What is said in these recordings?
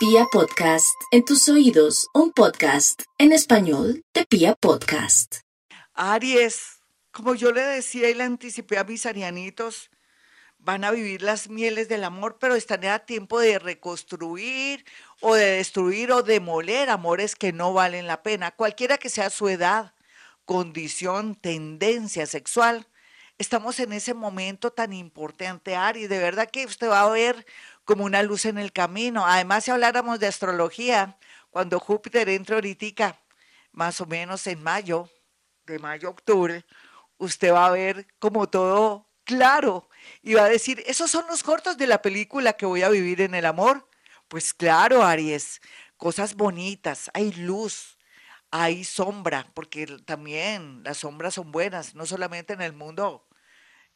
Pia Podcast, en tus oídos, un podcast en español de Pia Podcast. Aries, como yo le decía y le anticipé a mis arianitos, van a vivir las mieles del amor, pero están a tiempo de reconstruir o de destruir o demoler amores que no valen la pena, cualquiera que sea su edad, condición, tendencia sexual. Estamos en ese momento tan importante, Aries. De verdad que usted va a ver como una luz en el camino. Además, si habláramos de astrología, cuando Júpiter entra ahorita, más o menos en mayo, de mayo a octubre, usted va a ver como todo claro y va a decir, esos son los cortos de la película que voy a vivir en el amor. Pues claro, Aries, cosas bonitas, hay luz, hay sombra, porque también las sombras son buenas, no solamente en el mundo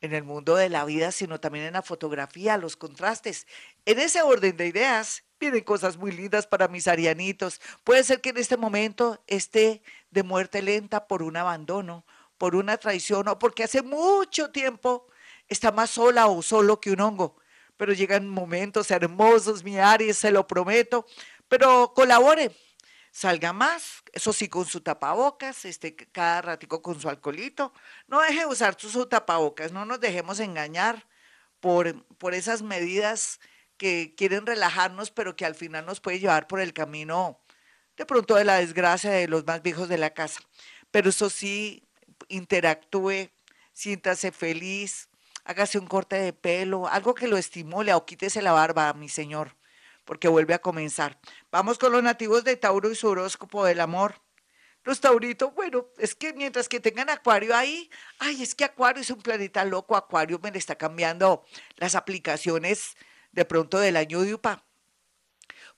en el mundo de la vida, sino también en la fotografía, los contrastes. En ese orden de ideas, vienen cosas muy lindas para mis arianitos. Puede ser que en este momento esté de muerte lenta por un abandono, por una traición o porque hace mucho tiempo está más sola o solo que un hongo. Pero llegan momentos hermosos, mi Aries, se lo prometo. Pero colabore, salga más, eso sí, con su tapabocas, este, cada ratico con su alcoholito. No deje de usar su, tapabocas, no nos dejemos engañar por, por esas medidas que quieren relajarnos, pero que al final nos puede llevar por el camino de pronto de la desgracia de los más viejos de la casa. Pero eso sí, interactúe, siéntase feliz, hágase un corte de pelo, algo que lo estimule o quítese la barba, mi señor porque vuelve a comenzar. Vamos con los nativos de Tauro y su horóscopo del amor. Los tauritos, bueno, es que mientras que tengan Acuario ahí, ay, es que Acuario es un planeta loco, Acuario me le está cambiando las aplicaciones de pronto del año de UPA.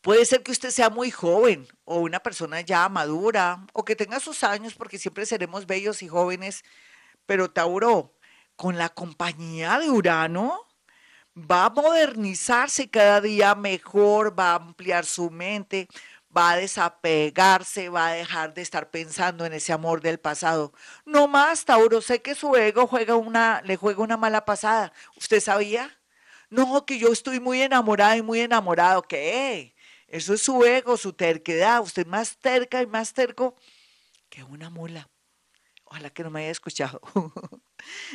Puede ser que usted sea muy joven o una persona ya madura o que tenga sus años porque siempre seremos bellos y jóvenes, pero Tauro, con la compañía de Urano, va a modernizarse cada día mejor, va a ampliar su mente, va a desapegarse, va a dejar de estar pensando en ese amor del pasado. No más, Tauro, sé que su ego juega una, le juega una mala pasada. ¿Usted sabía? No, que yo estoy muy enamorada y muy enamorado. ¿Qué? Eso es su ego, su terquedad. Usted más terca y más terco que una mula. Ojalá que no me haya escuchado.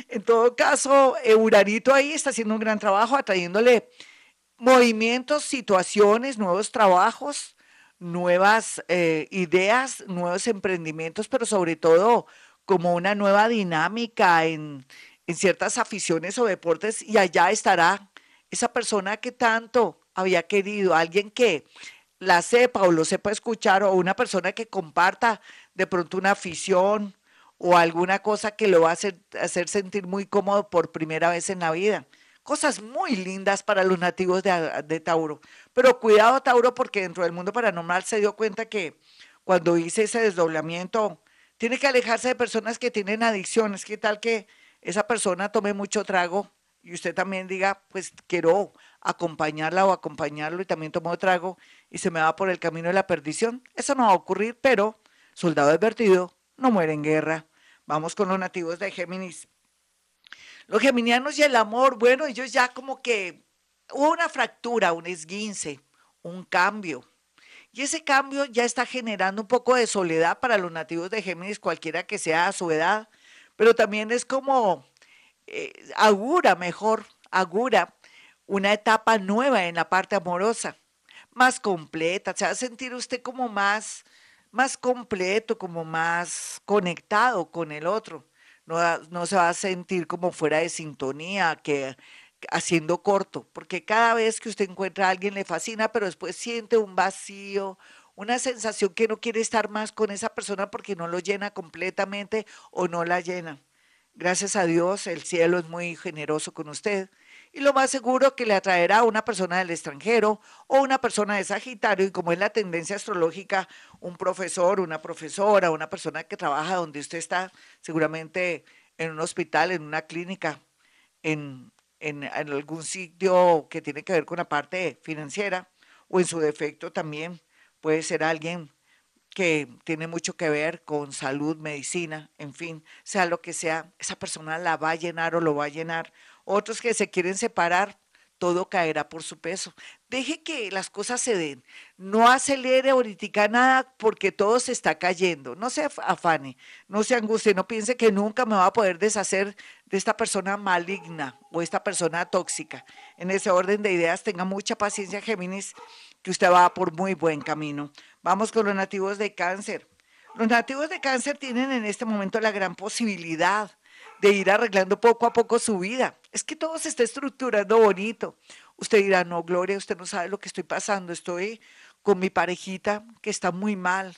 en todo caso, Uranito ahí está haciendo un gran trabajo, atrayéndole movimientos, situaciones, nuevos trabajos, nuevas eh, ideas, nuevos emprendimientos, pero sobre todo como una nueva dinámica en, en ciertas aficiones o deportes y allá estará esa persona que tanto había querido, alguien que la sepa o lo sepa escuchar o una persona que comparta de pronto una afición, o alguna cosa que lo va a hacer, hacer sentir muy cómodo por primera vez en la vida. Cosas muy lindas para los nativos de, Tauro. Pero cuidado, Tauro, porque dentro del mundo paranormal se dio cuenta que cuando hice ese desdoblamiento, tiene que alejarse de personas que tienen adicciones. ¿Qué tal que esa persona tome mucho trago y usted también diga, pues quiero acompañarla o acompañarlo y también tomó trago y se me va por el camino de la perdición? Eso no va a ocurrir, pero soldado advertido no muere en guerra. Vamos con los nativos de Géminis. Los geminianos y el amor, bueno, ellos ya como que hubo una fractura, un esguince, un cambio. Y ese cambio ya está generando un poco de soledad para los nativos de Géminis, cualquiera que sea a su edad, pero también es como eh, augura mejor, augura una etapa nueva en la parte amorosa, más completa, se va a sentir usted como más más completo, como más conectado con el otro. No, no se va a sentir como fuera de sintonía, que haciendo corto, porque cada vez que usted encuentra a alguien le fascina, pero después siente un vacío, una sensación que no quiere estar más con esa persona porque no lo llena completamente o no la llena. Gracias a Dios, el cielo es muy generoso con usted y lo más seguro que le atraerá a una persona del extranjero o una persona de Sagitario y como es la tendencia astrológica, un profesor, una profesora, una persona que trabaja donde usted está, seguramente en un hospital, en una clínica, en, en, algún sitio que tiene que ver con la parte financiera o en su defecto también puede ser alguien que tiene mucho que ver con salud, medicina, en fin, sea lo que sea, esa persona la va a llenar o lo va a llenar otros que se quieren separar, todo caerá por su peso. Deje que las cosas se den. No acelere ahorita nada porque todo se está cayendo. No se afane, no se angustie, no piense que nunca me va a poder deshacer de esta persona maligna o esta persona tóxica. En ese orden de ideas, tenga mucha paciencia, Géminis, que usted va por muy buen camino. Vamos con los nativos de cáncer. Los nativos de cáncer tienen en este momento la gran posibilidad de ir arreglando poco a poco su vida. Es que todo se está estructurando bonito. Usted dirá, no, Gloria, usted no sabe lo que estoy pasando. Estoy con mi parejita que está muy mal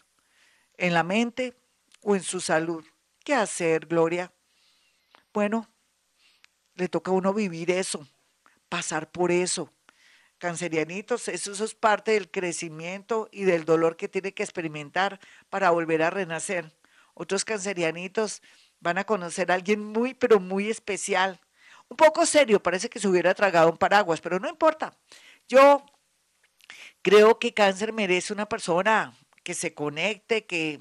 en la mente o en su salud. ¿Qué hacer, Gloria? Bueno, le toca a uno vivir eso, pasar por eso. Cancerianitos, eso, eso es parte del crecimiento y del dolor que tiene que experimentar para volver a renacer. Otros cancerianitos van a conocer a alguien muy, pero muy especial. Un poco serio, parece que se hubiera tragado un paraguas, pero no importa. Yo creo que cáncer merece una persona que se conecte, que,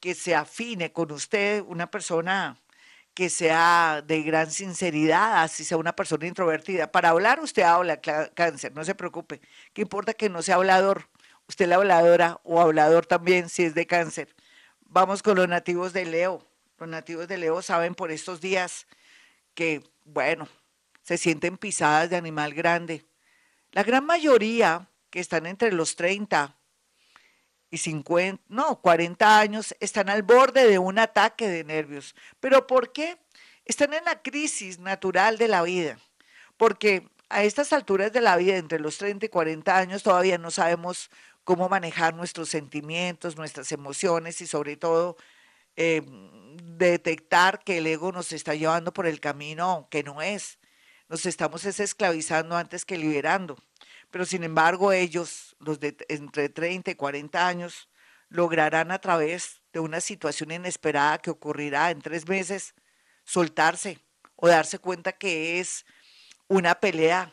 que se afine con usted, una persona que sea de gran sinceridad, así sea una persona introvertida. Para hablar usted habla cáncer, no se preocupe. ¿Qué importa que no sea hablador? Usted la habladora o hablador también si es de cáncer. Vamos con los nativos de Leo. Los nativos de Leo saben por estos días que, bueno, se sienten pisadas de animal grande. La gran mayoría que están entre los 30 y 50, no, 40 años, están al borde de un ataque de nervios. ¿Pero por qué? Están en la crisis natural de la vida. Porque a estas alturas de la vida, entre los 30 y 40 años, todavía no sabemos cómo manejar nuestros sentimientos, nuestras emociones y sobre todo eh, detectar que el ego nos está llevando por el camino que no es. Nos estamos esclavizando antes que liberando. Pero sin embargo ellos, los de entre 30 y 40 años, lograrán a través de una situación inesperada que ocurrirá en tres meses, soltarse o darse cuenta que es una pelea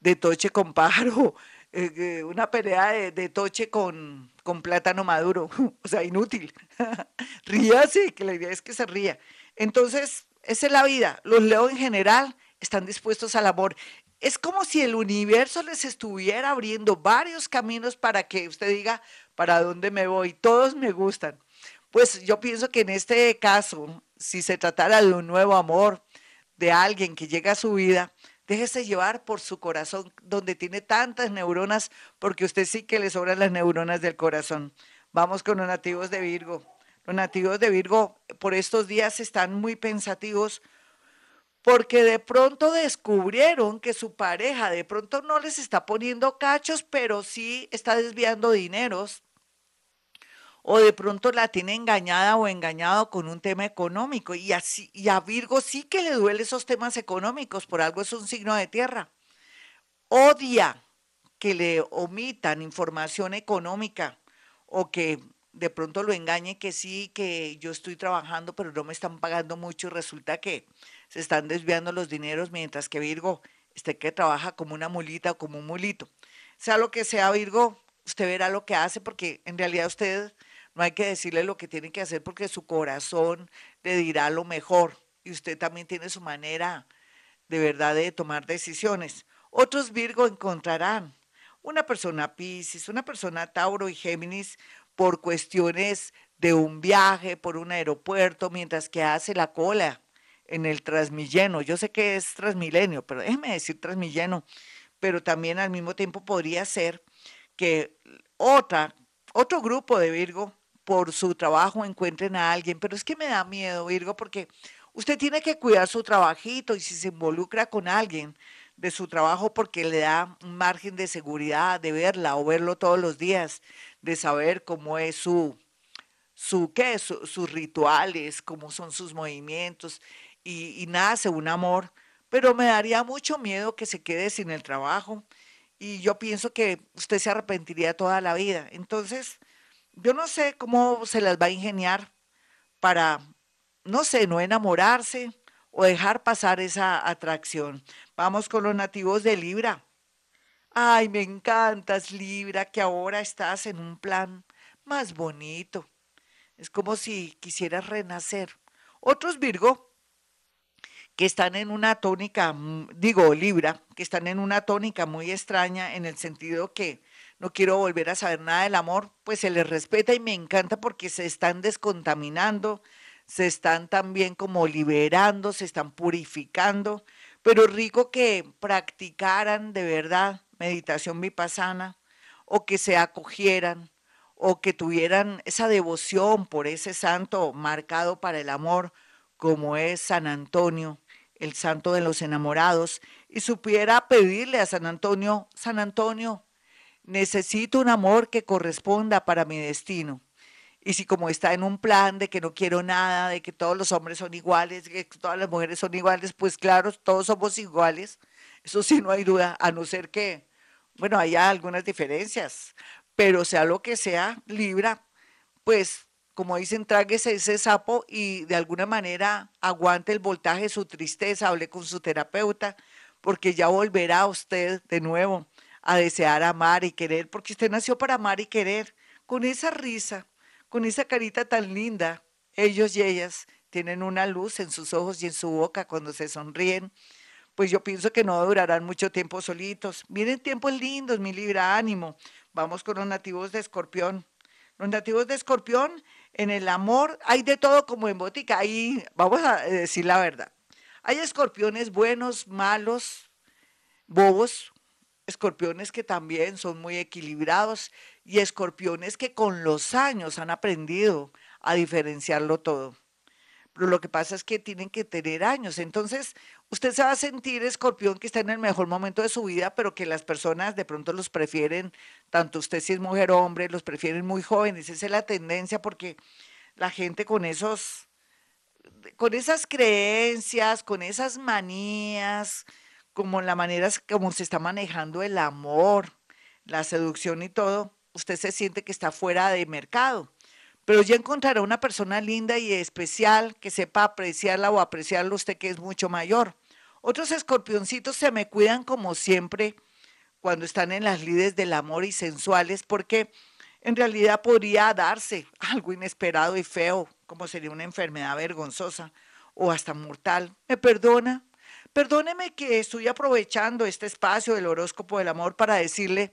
de toche con pájaro, eh, una pelea de, toche con, con, plátano maduro, o sea, inútil. Ríase, que la idea es que se ría. Entonces, esa es la vida. Los leones en general están dispuestos al amor. Es como si el universo les estuviera abriendo varios caminos para que usted diga, ¿para dónde me voy? Todos me gustan. Pues yo pienso que en este caso, si se tratara de un nuevo amor, de alguien que llega a su vida, Déjese llevar por su corazón, donde tiene tantas neuronas, porque usted sí que le sobran las neuronas del corazón. Vamos con los nativos de Virgo. Los nativos de Virgo por estos días están muy pensativos porque de pronto descubrieron que su pareja de pronto no les está poniendo cachos, pero sí está desviando dineros o de pronto la tiene engañada o engañado con un tema económico y así y a Virgo sí que le duele esos temas económicos, por algo es un signo de tierra. Odia que le omitan información económica o que de pronto lo engañe que sí, que yo estoy trabajando, pero no me están pagando mucho y resulta que se están desviando los dineros mientras que Virgo, este que trabaja como una mulita o como un mulito. Sea lo que sea Virgo, usted verá lo que hace porque en realidad usted no hay que decirle lo que tiene que hacer porque su corazón le dirá lo mejor y usted también tiene su manera de verdad de tomar decisiones. Otros Virgo encontrarán una persona Pisces, una persona Tauro y Géminis por cuestiones de un viaje, por un aeropuerto, mientras que hace la cola en el Transmilleno. Yo sé que es Transmilenio, pero déjeme decir Transmilleno, pero también al mismo tiempo podría ser que otra, otro grupo de Virgo por su trabajo encuentren a alguien, pero es que me da miedo, Virgo, porque usted tiene que cuidar su trabajito y si se involucra con alguien de su trabajo porque le da un margen de seguridad de verla o verlo todos los días, de saber cómo es su, su qué, sus rituales, cómo son sus movimientos y, y nace un amor, pero me daría mucho miedo que se quede sin el trabajo y yo pienso que usted se arrepentiría toda la vida. Entonces, yo no sé cómo se las va a ingeniar para, no sé, no enamorarse o dejar pasar esa atracción. Vamos con los nativos de Libra. Ay, me encantas, Libra, que ahora estás en un plan más bonito. Es como si quisieras renacer. Otros Virgo que están en una tónica, digo Libra, que están en una tónica muy extraña en el sentido que no quiero volver a saber nada del amor, pues se les respeta y me encanta porque se están descontaminando, se están también como liberando, se están purificando, pero rico que practicaran de verdad meditación vipassana o que se acogieran o que tuvieran esa devoción por ese santo marcado para el amor como es San Antonio, el santo de los enamorados, y supiera pedirle a San Antonio, San Antonio, necesito un amor que corresponda para mi destino. Y si como está en un plan de que no quiero nada, de que todos los hombres son iguales, que todas las mujeres son iguales, pues claro, todos somos iguales. Eso sí, no hay duda, a no ser que, bueno, haya algunas diferencias, pero sea lo que sea, Libra, pues como dicen, tráguese ese sapo y de alguna manera aguante el voltaje su tristeza, hable con su terapeuta, porque ya volverá usted de nuevo a desear amar y querer, porque usted nació para amar y querer, con esa risa, con esa carita tan linda. Ellos y ellas tienen una luz en sus ojos y en su boca cuando se sonríen. Pues yo pienso que no durarán mucho tiempo solitos. Miren tiempos lindos, mi libra, ánimo. Vamos con los nativos de Escorpión. Los nativos de Escorpión en el amor hay de todo como en botica. Ahí vamos a decir la verdad. Hay escorpiones buenos, malos, bobos, escorpiones que también son muy equilibrados y escorpiones que con los años han aprendido a diferenciarlo todo. Pero lo que pasa es que tienen que tener años. Entonces, usted se va a sentir escorpión que está en el mejor momento de su vida, pero que las personas de pronto los prefieren, tanto usted si es mujer o hombre, los prefieren muy jóvenes. Esa es la tendencia porque la gente con esos, con esas creencias, con esas manías, como la manera como se está manejando el amor, la seducción y todo, usted se siente que está fuera de mercado pero ya encontrará una persona linda y especial que sepa apreciarla o apreciarlo usted que es mucho mayor. Otros escorpioncitos se me cuidan como siempre cuando están en las lides del amor y sensuales porque en realidad podría darse algo inesperado y feo, como sería una enfermedad vergonzosa o hasta mortal. ¿Me perdona? Perdóneme que estoy aprovechando este espacio del horóscopo del amor para decirle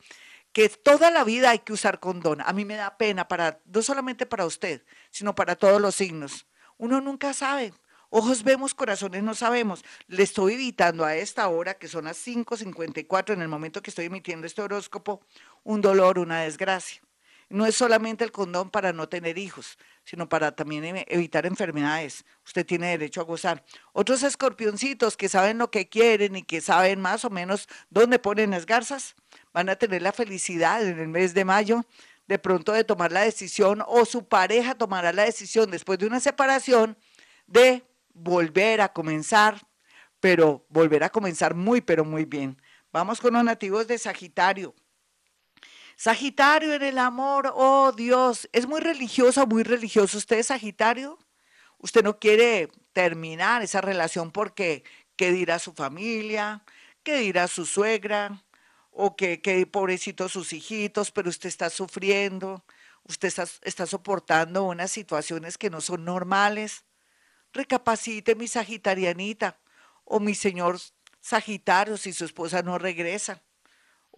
que toda la vida hay que usar condón. A mí me da pena para, no solamente para usted, sino para todos los signos. Uno nunca sabe. Ojos vemos, corazones no sabemos. Le estoy evitando a esta hora, que son las 5.54, en el momento que estoy emitiendo este horóscopo, un dolor, una desgracia. No es solamente el condón para no tener hijos, sino para también e, evitar enfermedades. Usted tiene derecho a gozar. Otros escorpioncitos que saben lo que quieren y que saben más o menos dónde ponen las garzas, van a tener la felicidad en el mes de mayo de pronto de tomar la decisión o su pareja tomará la decisión después de una separación de volver a comenzar, pero volver a comenzar muy, pero muy bien. Vamos con los nativos de Sagitario. Sagitario en el amor, oh Dios, es muy religioso, muy religioso. ¿Usted es Sagitario? Usted no quiere terminar esa relación porque qué dirá su familia, qué dirá su suegra, o que pobrecitos sus hijitos, pero usted está sufriendo, usted está, está soportando unas situaciones que no son normales. Recapacite mi sagitarianita o mi señor Sagitario si su esposa no regresa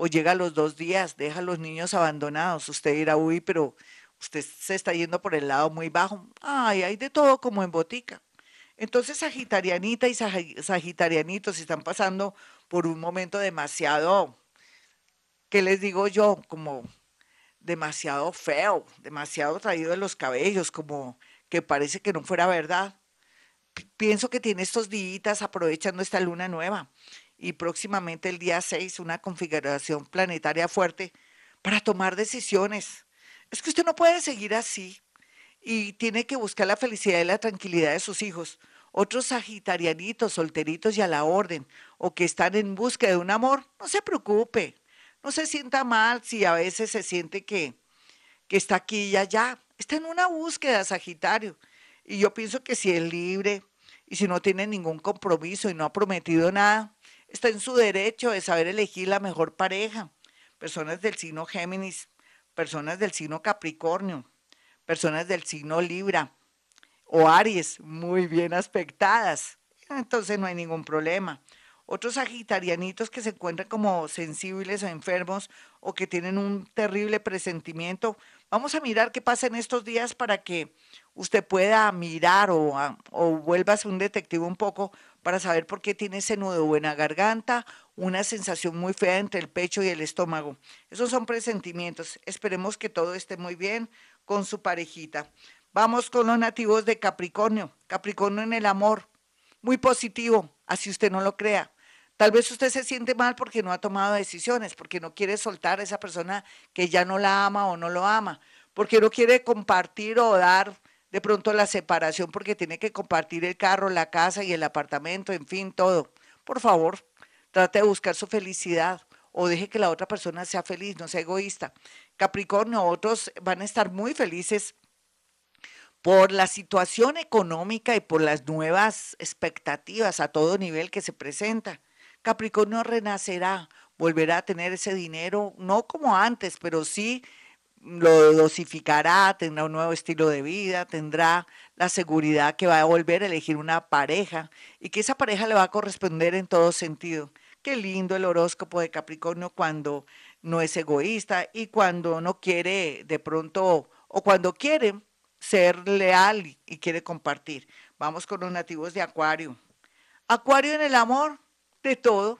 o llega a los dos días, deja a los niños abandonados. Usted dirá, uy, pero usted se está yendo por el lado muy bajo. Ay, hay de todo como en botica. Entonces, Sagitarianita y Sagitarianitos están pasando por un momento demasiado ¿qué les digo yo? Como demasiado feo, demasiado traído de los cabellos, como que parece que no fuera verdad. pienso que tiene estos días aprovechando esta luna nueva y próximamente el día 6 una configuración planetaria fuerte para tomar decisiones. Es que usted no puede seguir así y tiene que buscar la felicidad y la tranquilidad de sus hijos. Otros sagitarianitos, solteritos y a la orden, o que están en busca de un amor, no se preocupe no se sienta mal si a veces se siente que, que está aquí y allá. Está en una búsqueda, Sagitario. Y yo pienso que si es libre y si no tiene ningún compromiso y no ha prometido nada, está en su derecho de saber elegir la mejor pareja. Personas del signo Géminis, personas del signo Capricornio, personas del signo Libra o Aries, muy bien aspectadas. entonces no hay ningún problema. Otros sagitarianitos que se encuentran como sensibles o enfermos o que tienen un terrible presentimiento, vamos a mirar qué pasa en estos días para que usted pueda mirar o, o vuelvas un detective un poco para saber por qué tiene ese nudo en la garganta, una sensación muy fea entre el pecho y el estómago. Esos son presentimientos. Esperemos que todo esté muy bien con su parejita. Vamos con los nativos de Capricornio. Capricornio en el amor. Muy positivo, así usted no lo crea. Tal vez usted se siente mal porque no ha tomado decisiones, porque no quiere soltar a esa persona que ya no la ama o no lo ama, porque no quiere compartir o dar de pronto la separación porque tiene que compartir el carro, la casa y el apartamento, en fin, todo. Por favor, trate de buscar su felicidad o deje que la otra persona sea feliz, no sea egoísta. Capricornio, otros van a estar muy felices por la situación económica y por las nuevas expectativas a todo nivel que se presenta. Capricornio renacerá, volverá a tener ese dinero, no como antes, pero sí lo dosificará, tendrá un nuevo estilo de vida, tendrá la seguridad que va a volver a elegir una pareja y que esa pareja le va a corresponder en todo sentido. Qué lindo el horóscopo de Capricornio cuando no es egoísta y cuando no quiere de pronto o cuando quiere ser leal y quiere compartir. Vamos con los nativos de Acuario. Acuario en el amor, de todo.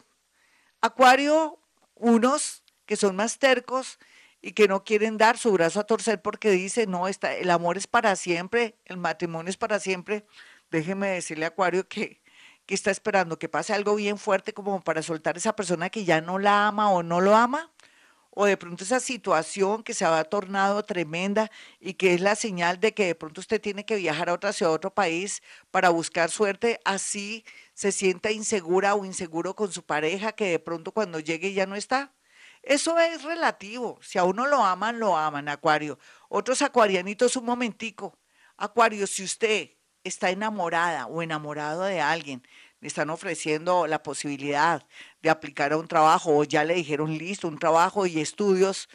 Acuario, unos que son más tercos y que no quieren dar su brazo a torcer porque dice, no, está, el amor es para siempre, el matrimonio es para siempre. Déjeme decirle Acuario que, que está esperando que pase algo bien fuerte como para soltar a esa persona que ya no la ama o no lo ama o de pronto esa situación que se ha tornado tremenda y que es la señal de que de pronto usted tiene que viajar a otra a otro país para buscar suerte, así se sienta insegura o inseguro con su pareja que de pronto cuando llegue ya no está. Eso es relativo. Si a uno lo aman, lo aman, Acuario. Otros acuarianitos, un momentico. Acuario, si usted está enamorada o enamorado de alguien, le están ofreciendo la posibilidad de aplicar a un trabajo o ya le dijeron listo, un trabajo y estudios,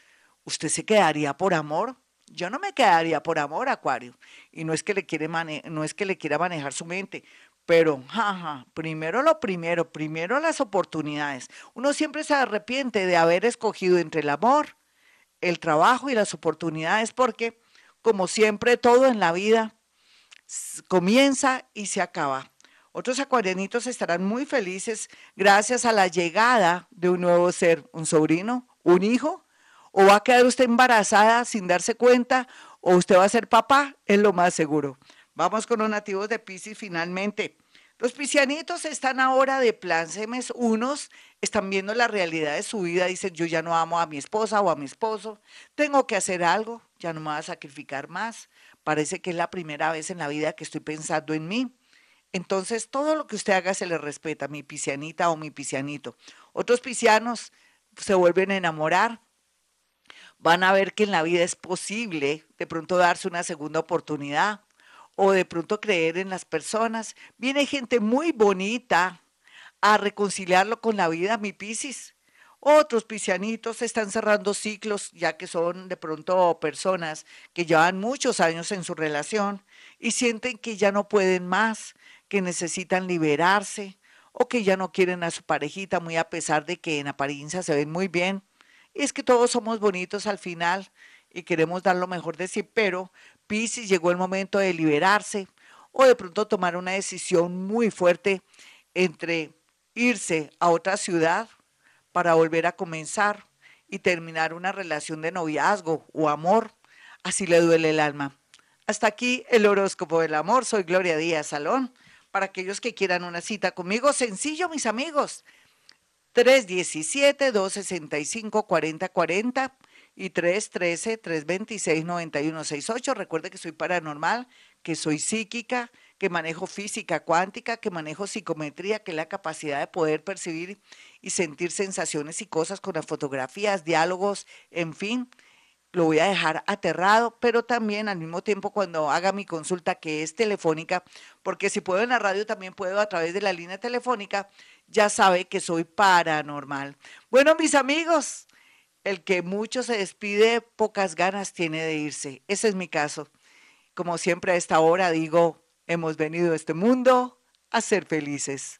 ¿usted se quedaría por amor? Yo no me quedaría por amor, Acuario. Y no es que le, quiere no es que le quiera manejar su mente, pero primero lo primero, primero las oportunidades. Uno siempre se arrepiente de haber escogido entre el amor, el trabajo y las oportunidades porque, como siempre, todo en la vida comienza y se acaba. Otros acuarianitos estarán muy felices gracias a la llegada de un nuevo ser, un sobrino, un hijo, o va a quedar usted embarazada sin darse cuenta, o usted va a ser papá, es lo más seguro. Vamos con los nativos de Pisces finalmente. Los piscianitos están ahora de plan semes, unos están viendo la realidad de su vida, dicen yo ya no amo a mi esposa o a mi esposo, tengo que hacer algo, ya no me voy a sacrificar más, parece que es la primera vez en la vida que estoy pensando en mí. Entonces, todo lo que usted haga se le respeta, mi piscianita o mi piscianito. Otros piscianos se vuelven a enamorar, van a ver que en la vida es posible de pronto darse una segunda oportunidad o de pronto creer en las personas. Viene gente muy bonita a reconciliarlo con la vida, mi piscis. Otros piscianitos están cerrando ciclos, ya que son de pronto personas que llevan muchos años en su relación y sienten que ya no pueden más, que necesitan liberarse o que ya no quieren a su parejita, muy a pesar de que en apariencia se ven muy bien. Y es que todos somos bonitos al final y queremos dar lo mejor de sí, pero Piscis llegó el momento de liberarse o de pronto tomar una decisión muy fuerte entre irse a otra ciudad para volver a comenzar y terminar una relación de noviazgo o amor. Así le duele el alma. Hasta aquí el horóscopo del amor. Soy Gloria Díaz Salón para aquellos que quieran una cita conmigo. Sencillo, mis amigos. 317-265-4040 y 313-326-9168. Recuerde que soy paranormal, que soy psíquica, que manejo física cuántica, que manejo psicometría, que es la capacidad de poder percibir y sentir sensaciones y cosas con las fotografías, diálogos, en fin lo voy a dejar aterrado, pero también al mismo tiempo cuando haga mi consulta que es telefónica, porque si puedo en la radio también puedo a través de la línea telefónica, ya sabe que soy paranormal. Bueno, mis amigos, el que mucho se despide, pocas ganas tiene de irse. Ese es mi caso. Como siempre a esta hora digo, hemos venido a este mundo a ser felices.